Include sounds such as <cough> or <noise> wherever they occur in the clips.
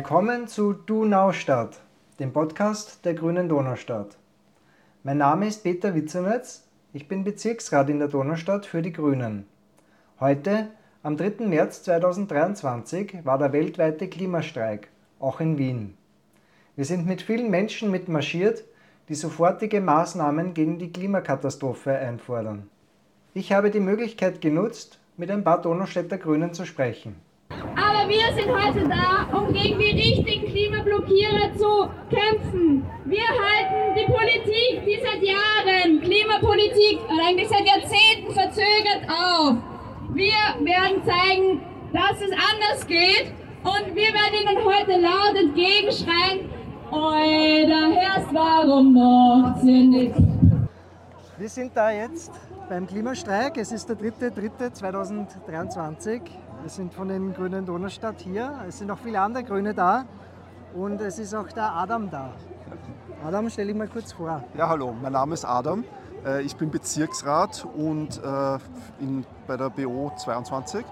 Willkommen zu Du Naustadt, dem Podcast der Grünen Donaustadt. Mein Name ist Peter Witzernetz, ich bin Bezirksrat in der Donaustadt für die Grünen. Heute, am 3. März 2023, war der weltweite Klimastreik, auch in Wien. Wir sind mit vielen Menschen mitmarschiert, die sofortige Maßnahmen gegen die Klimakatastrophe einfordern. Ich habe die Möglichkeit genutzt, mit ein paar Donaustädter Grünen zu sprechen. Wir sind heute da, um gegen die richtigen Klimablockierer zu kämpfen. Wir halten die Politik, die seit Jahren Klimapolitik und eigentlich seit Jahrzehnten verzögert auf. Wir werden zeigen, dass es anders geht und wir werden Ihnen heute laut entgegenschreien, Euer Herz, warum macht ihr nicht? Wir sind da jetzt beim Klimastreik. Es ist der 3.3.2023. Wir sind von den Grünen Donaustadt hier. Es sind auch viele andere Grüne da. Und es ist auch der Adam da. Adam, stell dich mal kurz vor. Ja, hallo, mein Name ist Adam. Äh, ich bin Bezirksrat und äh, in, bei der BO 22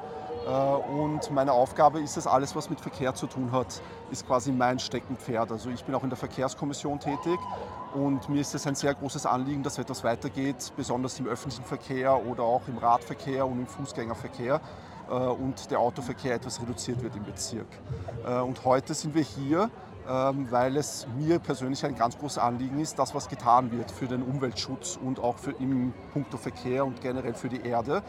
äh, und meine Aufgabe ist es, alles, was mit Verkehr zu tun hat, ist quasi mein Steckenpferd. Also ich bin auch in der Verkehrskommission tätig und mir ist es ein sehr großes Anliegen, dass etwas weitergeht, besonders im öffentlichen Verkehr oder auch im Radverkehr und im Fußgängerverkehr und der Autoverkehr etwas reduziert wird im Bezirk. Äh, und heute sind wir hier, ähm, weil es mir persönlich ein ganz großes Anliegen ist, das, was getan wird für den Umweltschutz und auch für im Punkto Verkehr und generell für die Erde.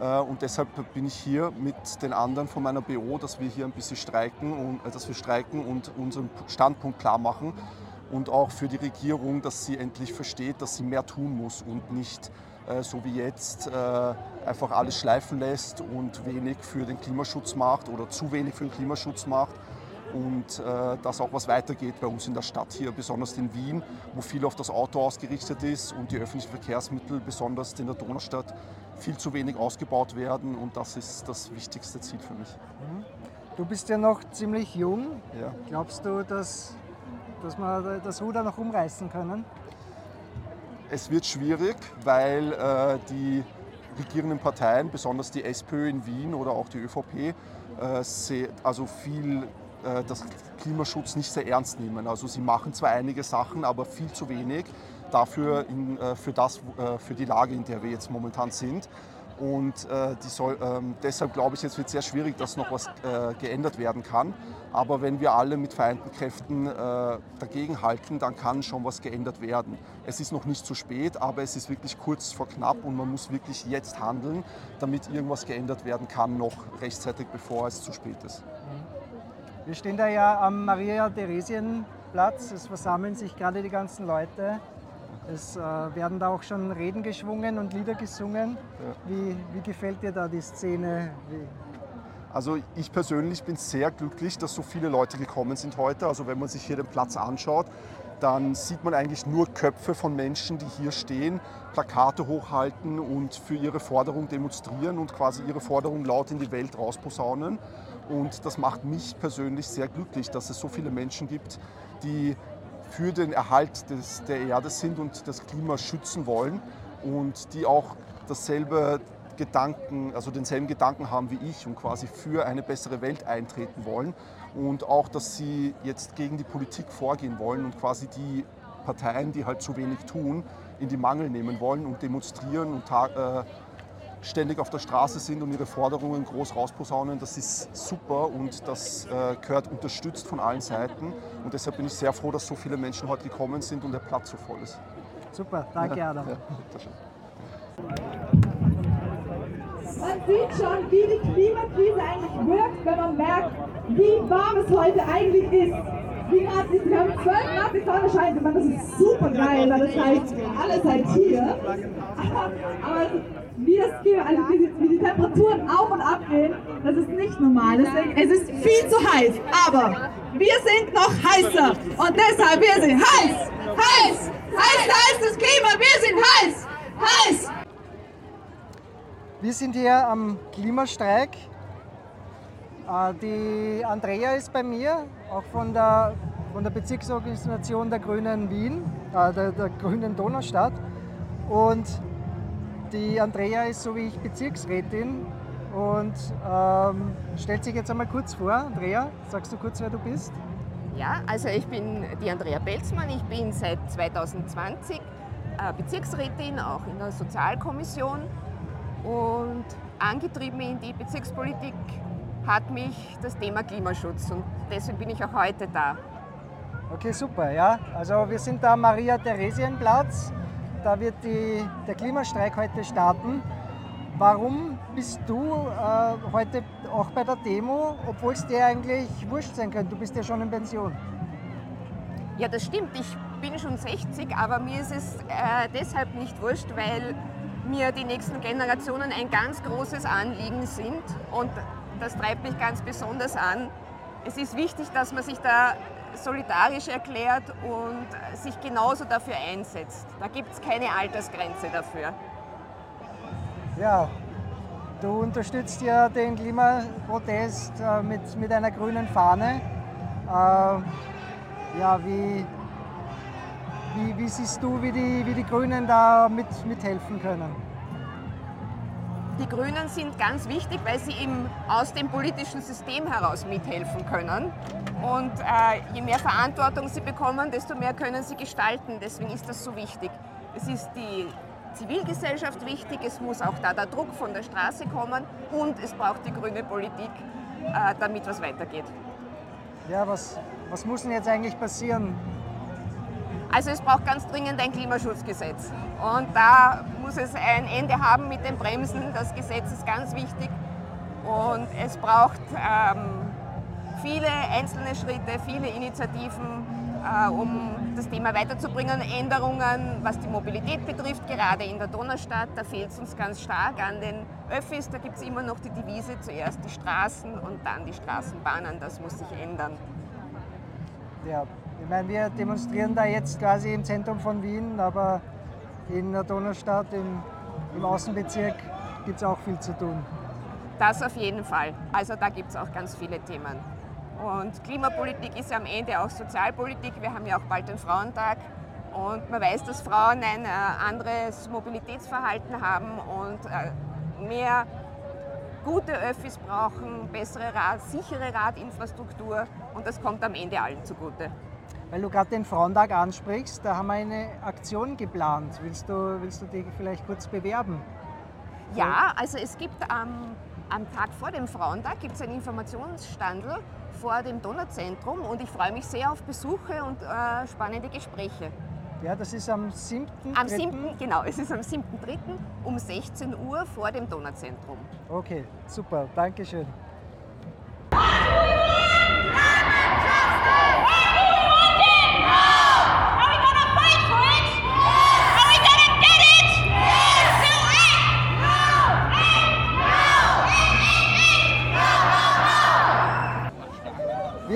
Äh, und deshalb bin ich hier mit den anderen von meiner BO, dass wir hier ein bisschen streiken und, äh, dass wir streiken und unseren Standpunkt klar machen. Und auch für die Regierung, dass sie endlich versteht, dass sie mehr tun muss und nicht äh, so wie jetzt einfach alles schleifen lässt und wenig für den Klimaschutz macht oder zu wenig für den Klimaschutz macht und äh, dass auch was weitergeht bei uns in der Stadt hier, besonders in Wien, wo viel auf das Auto ausgerichtet ist und die öffentlichen Verkehrsmittel, besonders in der Donaustadt, viel zu wenig ausgebaut werden und das ist das wichtigste Ziel für mich. Mhm. Du bist ja noch ziemlich jung. Ja. Glaubst du, dass, dass wir das Ruder noch umreißen können? Es wird schwierig, weil äh, die regierenden Parteien, besonders die SPÖ in Wien oder auch die ÖVP, äh, also viel äh, das Klimaschutz nicht sehr ernst nehmen. Also sie machen zwar einige Sachen, aber viel zu wenig dafür in, äh, für, das, äh, für die Lage, in der wir jetzt momentan sind. Und äh, soll, ähm, deshalb glaube ich, es wird sehr schwierig, dass noch was äh, geändert werden kann. Aber wenn wir alle mit vereinten Kräften äh, dagegenhalten, dann kann schon was geändert werden. Es ist noch nicht zu spät, aber es ist wirklich kurz vor knapp und man muss wirklich jetzt handeln, damit irgendwas geändert werden kann, noch rechtzeitig, bevor es zu spät ist. Wir stehen da ja am Maria-Theresien-Platz. Es versammeln sich gerade die ganzen Leute. Es äh, werden da auch schon Reden geschwungen und Lieder gesungen. Ja. Wie, wie, gefällt dir da die Szene? Wie? Also ich persönlich bin sehr glücklich, dass so viele Leute gekommen sind heute. Also wenn man sich hier den Platz anschaut, dann sieht man eigentlich nur Köpfe von Menschen, die hier stehen, Plakate hochhalten und für ihre Forderung demonstrieren und quasi ihre Forderung laut in die Welt rausposaunen. Und das macht mich persönlich sehr glücklich, dass es so viele Menschen gibt, die für den Erhalt des, der Erde sind und das Klima schützen wollen und die auch dasselbe Gedanken, also denselben Gedanken haben wie ich und quasi für eine bessere Welt eintreten wollen und auch, dass sie jetzt gegen die Politik vorgehen wollen und quasi die Parteien, die halt zu wenig tun, in die Mangel nehmen wollen und demonstrieren und äh, ständig auf der Straße sind und ihre Forderungen groß rausposaunen, das ist super und das äh, gehört unterstützt von allen Seiten. Und deshalb bin ich sehr froh, dass so viele Menschen heute gekommen sind und der Platz so voll ist. Super, danke ja, Adam. Ja, man sieht schon, wie die Klimakrise eigentlich wirkt, wenn man merkt, wie warm es heute eigentlich ist. Wie Grad ist, wir haben 12 Grad, die Sonne scheint, man, das ist super geil, weil das heißt, alle seid hier. <laughs> Aber wie, das, also wie, die, wie die Temperaturen auf und ab gehen, das ist nicht normal. Deswegen, es ist viel zu heiß, aber wir sind noch heißer und deshalb, wir sind heiß, heiß, heiß, heiß das Klima, wir sind heiß, heiß. Wir sind hier am Klimastreik. Äh, die Andrea ist bei mir, auch von der, von der Bezirksorganisation der Grünen Wien, äh, der, der Grünen Donaustadt. Und die Andrea ist so wie ich Bezirksrätin und ähm, stellt sich jetzt einmal kurz vor. Andrea, sagst du kurz, wer du bist? Ja, also ich bin die Andrea Belzmann, ich bin seit 2020 äh, Bezirksrätin, auch in der Sozialkommission und angetrieben in die Bezirkspolitik hat mich das Thema Klimaschutz und deswegen bin ich auch heute da. Okay, super, ja. Also wir sind da am Maria-Theresienplatz. Da wird die, der Klimastreik heute starten. Warum bist du äh, heute auch bei der Demo, obwohl es dir eigentlich wurscht sein könnte? Du bist ja schon in Pension. Ja, das stimmt. Ich bin schon 60, aber mir ist es äh, deshalb nicht wurscht, weil mir die nächsten Generationen ein ganz großes Anliegen sind und das treibt mich ganz besonders an. Es ist wichtig, dass man sich da solidarisch erklärt und sich genauso dafür einsetzt. Da gibt es keine Altersgrenze dafür. Ja, du unterstützt ja den Klimaprotest äh, mit, mit einer grünen Fahne. Äh, ja, wie, wie, wie, siehst du, wie die, wie die Grünen da mit, mithelfen können? Die Grünen sind ganz wichtig, weil sie eben aus dem politischen System heraus mithelfen können. Und äh, je mehr Verantwortung sie bekommen, desto mehr können sie gestalten. Deswegen ist das so wichtig. Es ist die Zivilgesellschaft wichtig, es muss auch da der Druck von der Straße kommen und es braucht die grüne Politik, äh, damit was weitergeht. Ja, was, was muss denn jetzt eigentlich passieren? Also es braucht ganz dringend ein Klimaschutzgesetz. Und da muss es ein Ende haben mit den Bremsen. Das Gesetz ist ganz wichtig. Und es braucht ähm, viele einzelne Schritte, viele Initiativen, äh, um das Thema weiterzubringen. Änderungen, was die Mobilität betrifft, gerade in der Donaustadt, da fehlt es uns ganz stark an den Öffis. Da gibt es immer noch die Devise, zuerst die Straßen und dann die Straßenbahnen. Das muss sich ändern. Ja, ich meine, wir demonstrieren da jetzt quasi im Zentrum von Wien, aber in der Donaustadt, im, im Außenbezirk, gibt es auch viel zu tun. Das auf jeden Fall. Also da gibt es auch ganz viele Themen. Und Klimapolitik ist ja am Ende auch Sozialpolitik. Wir haben ja auch bald den Frauentag. Und man weiß, dass Frauen ein äh, anderes Mobilitätsverhalten haben und äh, mehr gute Öffis brauchen, bessere Rad, sichere Radinfrastruktur und das kommt am Ende allen zugute. Weil du gerade den Frauentag ansprichst, da haben wir eine Aktion geplant. Willst du, willst du dich vielleicht kurz bewerben? Ja, also es gibt am, am Tag vor dem Frauentag gibt's einen Informationsstandel vor dem Donauzentrum und ich freue mich sehr auf Besuche und äh, spannende Gespräche. Ja, das ist am 7. Am 7. genau, es ist am 7.3. um 16 Uhr vor dem Donauzentrum. Okay, super, Dankeschön.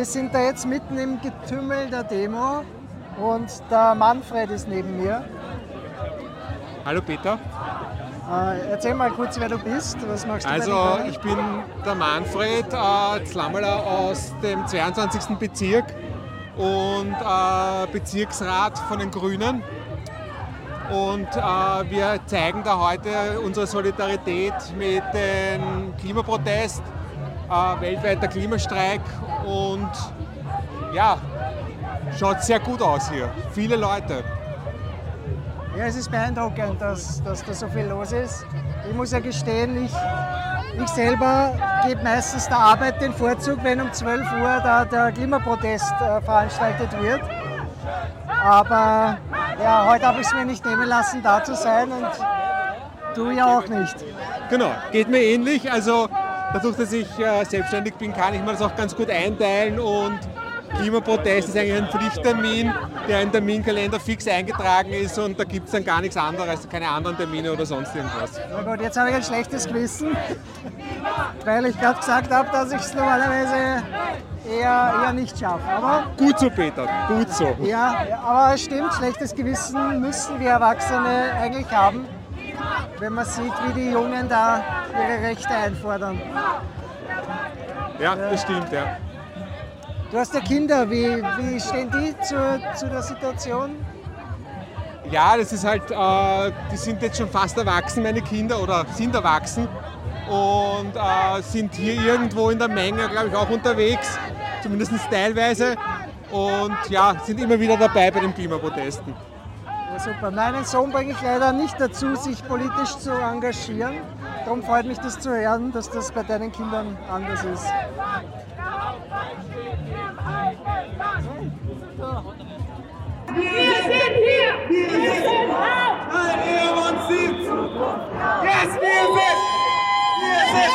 Wir sind da jetzt mitten im Getümmel der Demo und der Manfred ist neben mir. Hallo Peter. Äh, erzähl mal kurz, wer du bist. Was machst du Also ich bin der Manfred äh, Zlammerler aus dem 22. Bezirk und äh, Bezirksrat von den Grünen. Und äh, wir zeigen da heute unsere Solidarität mit dem Klimaprotest, äh, weltweiter Klimastreik und ja, schaut sehr gut aus hier. Viele Leute. Ja, es ist beeindruckend, dass, dass da so viel los ist. Ich muss ja gestehen, ich, ich selber gebe meistens der Arbeit den Vorzug, wenn um 12 Uhr da der Klimaprotest äh, veranstaltet wird. Aber ja, heute habe ich es mir nicht nehmen lassen, da zu sein und du ja auch nicht. Genau, geht mir ähnlich. Also dadurch, dass ich äh, selbstständig bin, kann ich mir das auch ganz gut einteilen und Klimaprotest ist eigentlich ein Pflichttermin, der im Terminkalender fix eingetragen ist und da gibt es dann gar nichts anderes, keine anderen Termine oder sonst irgendwas. Na gut, jetzt habe ich ein schlechtes Gewissen, weil ich gerade gesagt habe, dass ich es normalerweise eher, eher nicht schaffe. Aber Gut so, Peter, gut so. ja, ja, aber es stimmt, schlechtes Gewissen müssen wir Erwachsene eigentlich haben, wenn man sieht, wie die Jungen da ihre Rechte einfordern. Ja, das stimmt, ja. Du hast ja Kinder, wie, wie stehen die zu, zu der Situation? Ja, das ist halt, äh, die sind jetzt schon fast erwachsen, meine Kinder, oder sind erwachsen. und äh, sind hier irgendwo in der Menge, glaube ich, auch unterwegs, zumindest teilweise. Und ja, sind immer wieder dabei bei den Klimaprotesten. Super. Meinen Sohn bringe ich leider nicht dazu, sich politisch zu engagieren. Darum freut mich das zu hören, dass das bei deinen Kindern anders ist. Wir sind hier! Wir sind laut! Weil ihr uns sieht! Yes, wir sind! Wir sind!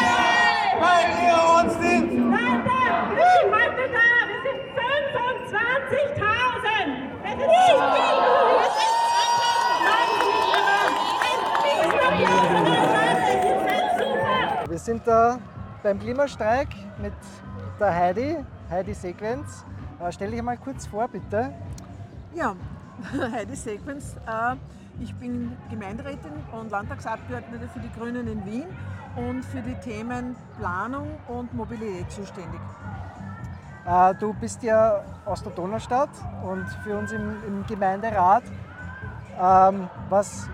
Weil ihr uns sieht! Leute, grün, heute da! Wir sind 25.000! Das ist nicht viel! Das ist 20.000! Wir sind da beim Klimastreik mit der Heidi, Heidi Sequenz. Äh, Stell dich mal kurz vor, bitte. Ja, <laughs> Heidi Sequenz. Äh, ich bin Gemeinderätin und Landtagsabgeordnete für die Grünen in Wien und für die Themen Planung und Mobilität zuständig. Äh, Du bist ja aus der Donaustadt und für uns im, im Gemeinderat. Ähm, was,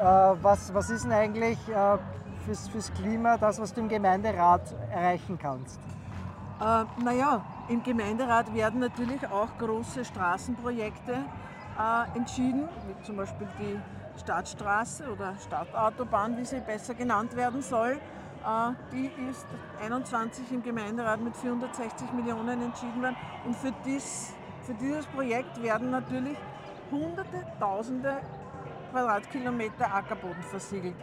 äh, was, was ist denn eigentlich äh, fürs, fürs Klima das, was du im Gemeinderat erreichen kannst? Äh, naja, im Gemeinderat werden natürlich auch große Straßenprojekte äh, entschieden, wie zum Beispiel die Stadtstraße oder Stadtautobahn, wie sie besser genannt werden soll. Äh, die ist 21 im Gemeinderat mit 460 Millionen entschieden worden. Und für, dies, für dieses Projekt werden natürlich hunderte, tausende Quadratkilometer Ackerboden versiegelt.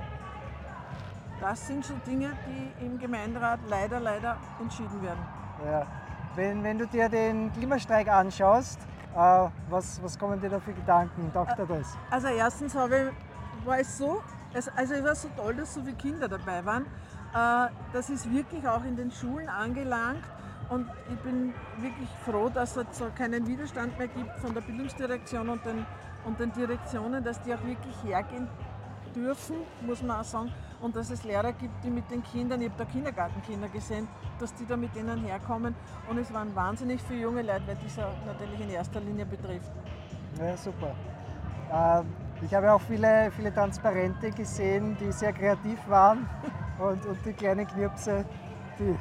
Das sind so Dinge, die im Gemeinderat leider, leider entschieden werden. Ja. Wenn, wenn du dir den Klimastreik anschaust, äh, was, was kommen dir da für Gedanken? Taugt dir das? Also erstens habe ich, war es so, es, also es war so toll, dass so viele Kinder dabei waren. Äh, das ist wirklich auch in den Schulen angelangt und ich bin wirklich froh, dass es so keinen Widerstand mehr gibt von der Bildungsdirektion und den, und den Direktionen, dass die auch wirklich hergehen dürfen, muss man auch sagen, und dass es Lehrer gibt, die mit den Kindern, ich habe da Kindergartenkinder gesehen, dass die da mit denen herkommen und es waren wahnsinnig viele junge Leute, weil dieser natürlich in erster Linie betrifft. Ja, super. Äh, ich habe auch viele, viele Transparente gesehen, die sehr kreativ waren <laughs> und, und die kleinen Knirpse, die,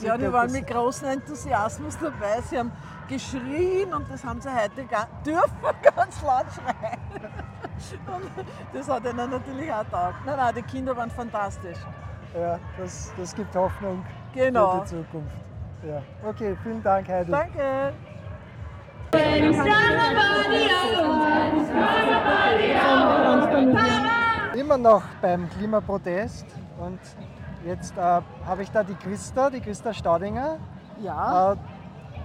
die Ja, die waren mit großem Enthusiasmus dabei. Sie haben geschrien und das haben sie heute ga- dürfen <laughs> ganz laut schreien. Und das hat ihnen natürlich auch taugt. Nein, nein, die Kinder waren fantastisch. Ja, das, das gibt Hoffnung Genau. für die Zukunft. Ja. Okay, vielen Dank, Heidi. Danke. Immer noch beim Klimaprotest und jetzt äh, habe ich da die Christa, die Christa Staudinger. Ja, Äh,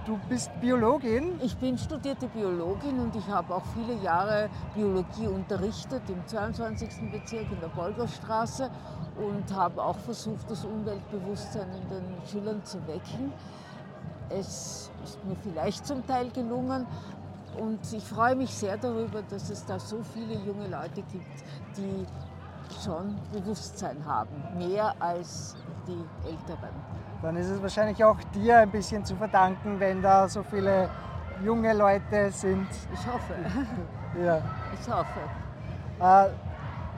du bist Biologin. ich bin studierte Biologin und ich habe auch viele Jahre Biologie unterrichtet im 22. Bezirk in der Bolgerstraße und habe auch versucht, das Umweltbewusstsein in den Schülern zu wecken. Es ist mir vielleicht zum Teil gelungen und ich freue mich sehr darüber, dass es da so viele junge Leute gibt, die schon Bewusstsein haben, mehr als die Älteren. Dann ist es wahrscheinlich auch dir ein bisschen zu verdanken, wenn da so viele junge Leute sind. Ich hoffe, <laughs> Ja. ich hoffe. Äh,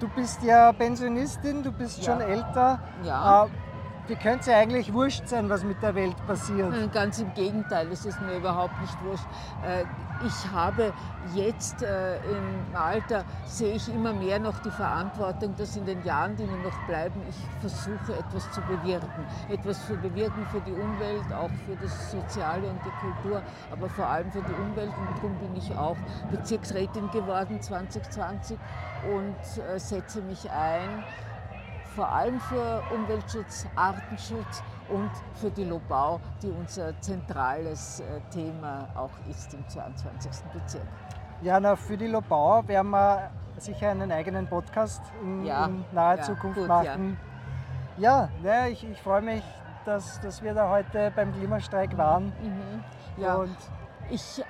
du bist ja Pensionistin, du bist schon Ja. älter. Ja. Äh, dir könnte es ja eigentlich wurscht sein, was mit der Welt passiert. Nein, Ganz im Gegenteil, es ist mir überhaupt nicht wurscht. Äh, Ich habe jetzt äh, im Alter, sehe ich immer mehr noch die Verantwortung, dass in den Jahren, die mir noch bleiben, ich versuche etwas zu bewirken. Etwas zu bewirken für die Umwelt, auch für das Soziale und die Kultur, aber vor allem für die Umwelt. Und darum bin ich auch Bezirksrätin geworden 2020 und äh, setze mich ein vor allem für Umweltschutz, Artenschutz und für die Lobau, die unser zentrales äh, Thema auch ist im 22. Bezirk. Jana, für die Lobau werden wir sicher einen eigenen Podcast in, Ja, in naher ja, Zukunft gut, machen. Ja, ja, ich, ich freue mich, dass, dass wir da heute beim Klimastreik waren. Ja, Und ich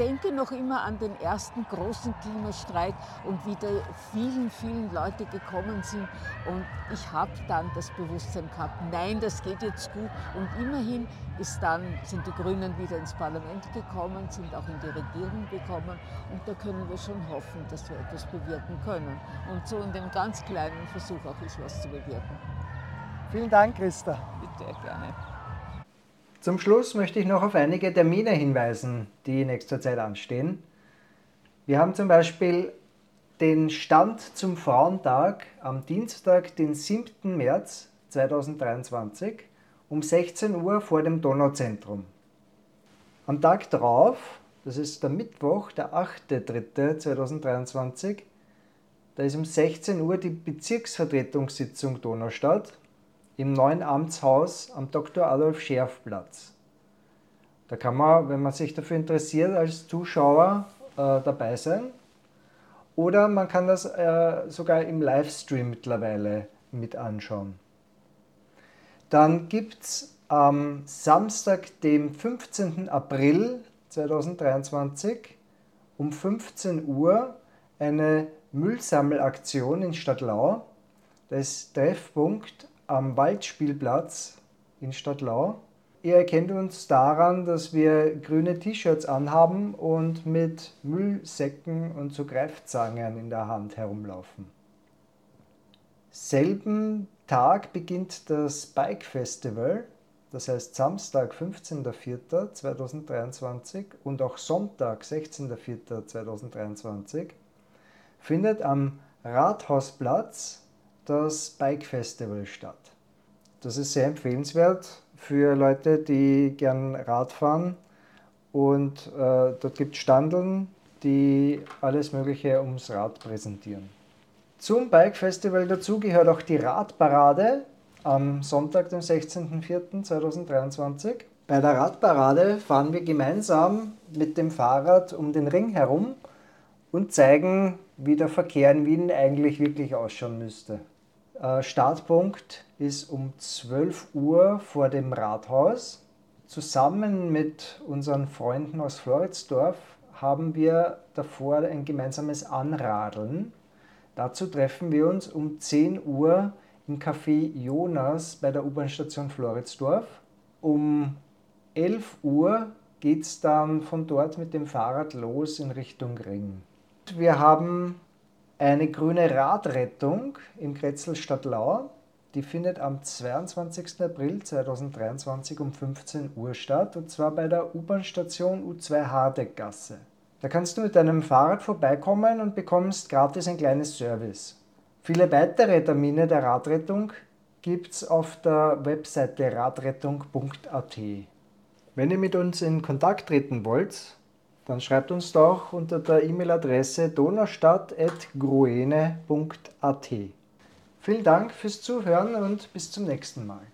denke noch immer an den ersten großen Klimastreik und wie da vielen, vielen Leute gekommen sind. Und ich habe dann das Bewusstsein gehabt, nein, das geht jetzt gut. Und immerhin ist dann, sind die Grünen wieder ins Parlament gekommen, sind auch in die Regierung gekommen. Und da können wir schon hoffen, dass wir etwas bewirken können. Und so in dem ganz kleinen Versuch auch ich was zu bewirken. Vielen Dank, Christa. Bitte, gerne. Zum Schluss möchte ich noch auf einige Termine hinweisen, die in nächster Zeit anstehen. Wir haben zum Beispiel den Stand zum Frauentag am Dienstag, den 7. März 2023 um 16 Uhr vor dem Donauzentrum. Am Tag darauf, das ist der Mittwoch, der 8.3.2023, da ist um 16 Uhr die Bezirksvertretungssitzung Donaustadt im neuen Amtshaus am Dr. Adolf Scherf Platz. Da kann man, wenn man sich dafür interessiert, als Zuschauer äh, dabei sein. Oder man kann das äh, sogar im Livestream mittlerweile mit anschauen. Dann gibt es am Samstag, dem 15. April 2023 um 15 Uhr eine Müllsammelaktion in Stadtlau. Da ist Treffpunkt am Waldspielplatz in Stadtlau. Ihr erkennt uns daran, dass wir grüne T-Shirts anhaben und mit Müllsäcken und so Greifzangen in der Hand herumlaufen. Selben Tag beginnt das Bike Festival, das heißt Samstag 15.04.2023 und auch Sonntag 16.04.2023 findet am Rathausplatz das Bike Festival statt. Das ist sehr empfehlenswert für Leute, die gern Rad fahren. Und äh, dort gibt es Standeln, die alles Mögliche ums Rad präsentieren. Zum Bike Festival dazu gehört auch die Radparade am Sonntag, dem 16.04.2023. Bei der Radparade fahren wir gemeinsam mit dem Fahrrad um den Ring herum und zeigen, wie der Verkehr in Wien eigentlich wirklich ausschauen müsste. Äh, Startpunkt ist um 12 Uhr vor dem Rathaus. Zusammen mit unseren Freunden aus Floridsdorf haben wir davor ein gemeinsames Anradeln. Dazu treffen wir uns um 10 Uhr im Café Jonas bei der U-Bahn-Station Floridsdorf. Um 11 Uhr geht es dann von dort mit dem Fahrrad los in Richtung Ring. Wir haben eine grüne Radrettung im Kretzel Stadtlau, die findet am 22. April 2023 um 15 Uhr statt und zwar bei der U-Bahn-Station U2 Hardeckgasse. Da kannst du mit deinem Fahrrad vorbeikommen und bekommst gratis ein kleines Service. Viele weitere Termine der Radrettung gibt es auf der Webseite radrettung.at. Wenn ihr mit uns in Kontakt treten wollt, dann schreibt uns doch unter der E-Mail-Adresse donaustadt.gruene.at. Vielen Dank fürs Zuhören und bis zum nächsten Mal.